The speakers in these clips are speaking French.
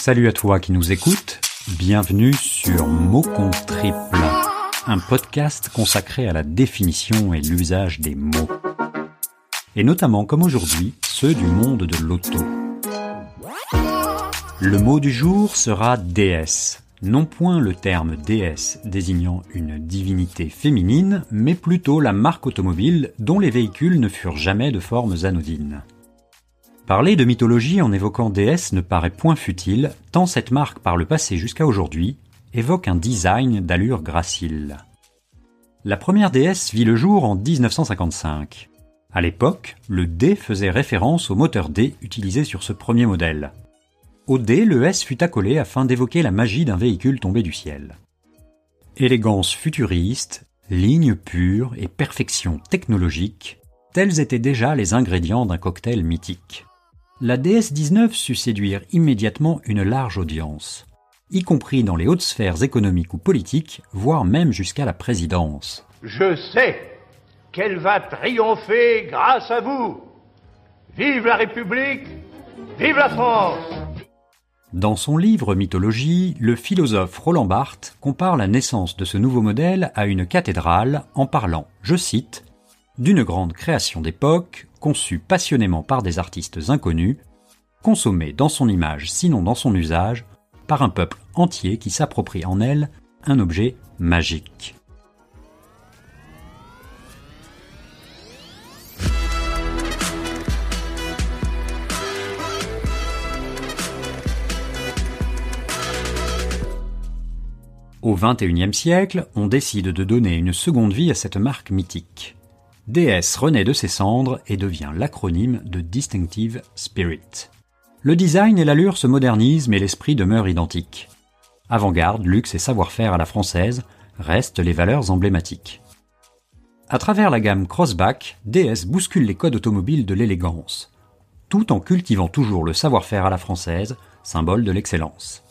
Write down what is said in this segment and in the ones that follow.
Salut à toi qui nous écoutes, bienvenue sur Mot contre Triple, un podcast consacré à la définition et l'usage des mots. Et notamment, comme aujourd'hui, ceux du monde de l'auto. Le mot du jour sera déesse. Non point le terme déesse désignant une divinité féminine, mais plutôt la marque automobile dont les véhicules ne furent jamais de formes anodines. Parler de mythologie en évoquant déesse ne paraît point futile, tant cette marque par le passé jusqu'à aujourd'hui évoque un design d'allure gracile. La première déesse vit le jour en 1955. À l'époque, le D faisait référence au moteur D utilisé sur ce premier modèle. Au D, le S fut accolé afin d'évoquer la magie d'un véhicule tombé du ciel. Élégance futuriste, ligne pure et perfection technologique, tels étaient déjà les ingrédients d'un cocktail mythique. La DS-19 sut séduire immédiatement une large audience, y compris dans les hautes sphères économiques ou politiques, voire même jusqu'à la présidence. Je sais qu'elle va triompher grâce à vous. Vive la République, vive la France dans son livre Mythologie, le philosophe Roland Barthes compare la naissance de ce nouveau modèle à une cathédrale en parlant, je cite, d'une grande création d'époque, conçue passionnément par des artistes inconnus, consommée dans son image sinon dans son usage, par un peuple entier qui s'approprie en elle un objet magique. Au XXIe siècle, on décide de donner une seconde vie à cette marque mythique. DS renaît de ses cendres et devient l'acronyme de Distinctive Spirit. Le design et l'allure se modernisent mais l'esprit demeure identique. Avant-garde, luxe et savoir-faire à la française restent les valeurs emblématiques. À travers la gamme Crossback, DS bouscule les codes automobiles de l'élégance, tout en cultivant toujours le savoir-faire à la française, symbole de l'excellence.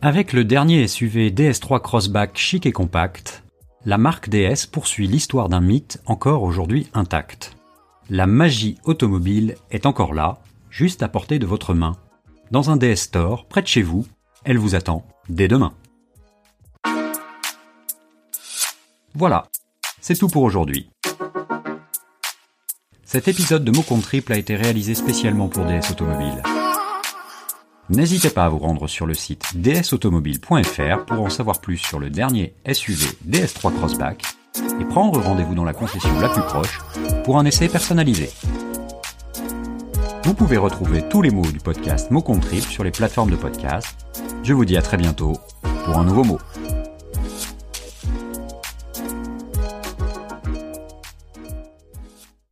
Avec le dernier SUV DS3 Crossback chic et compact, la marque DS poursuit l'histoire d'un mythe encore aujourd'hui intact. La magie automobile est encore là, juste à portée de votre main. Dans un DS Store, près de chez vous, elle vous attend dès demain. Voilà, c'est tout pour aujourd'hui. Cet épisode de Mot Triple a été réalisé spécialement pour DS Automobile. N'hésitez pas à vous rendre sur le site dsautomobile.fr pour en savoir plus sur le dernier SUV DS3 Crossback et prendre rendez-vous dans la concession la plus proche pour un essai personnalisé. Vous pouvez retrouver tous les mots du podcast Mot Trip sur les plateformes de podcast. Je vous dis à très bientôt pour un nouveau mot.